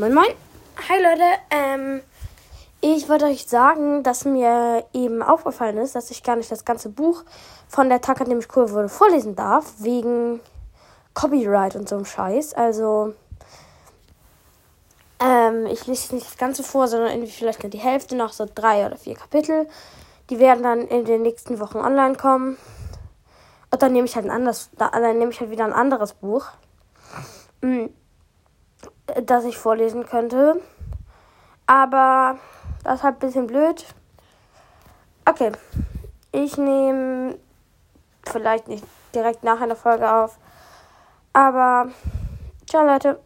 Moin Moin. Hi Leute. Ähm, ich wollte euch sagen, dass mir eben aufgefallen ist, dass ich gar nicht das ganze Buch von der Tag, an dem ich cool wurde, vorlesen darf, wegen Copyright und so einem Scheiß. Also, ähm, ich lese nicht das Ganze vor, sondern irgendwie vielleicht nur die Hälfte, noch so drei oder vier Kapitel. Die werden dann in den nächsten Wochen online kommen. Und dann nehme ich halt ein anderes, dann nehme ich halt wieder ein anderes Buch, mm, das ich vorlesen könnte. Aber das ist halt ein bisschen blöd. Okay. Ich nehme vielleicht nicht direkt nach einer Folge auf. Aber ciao Leute.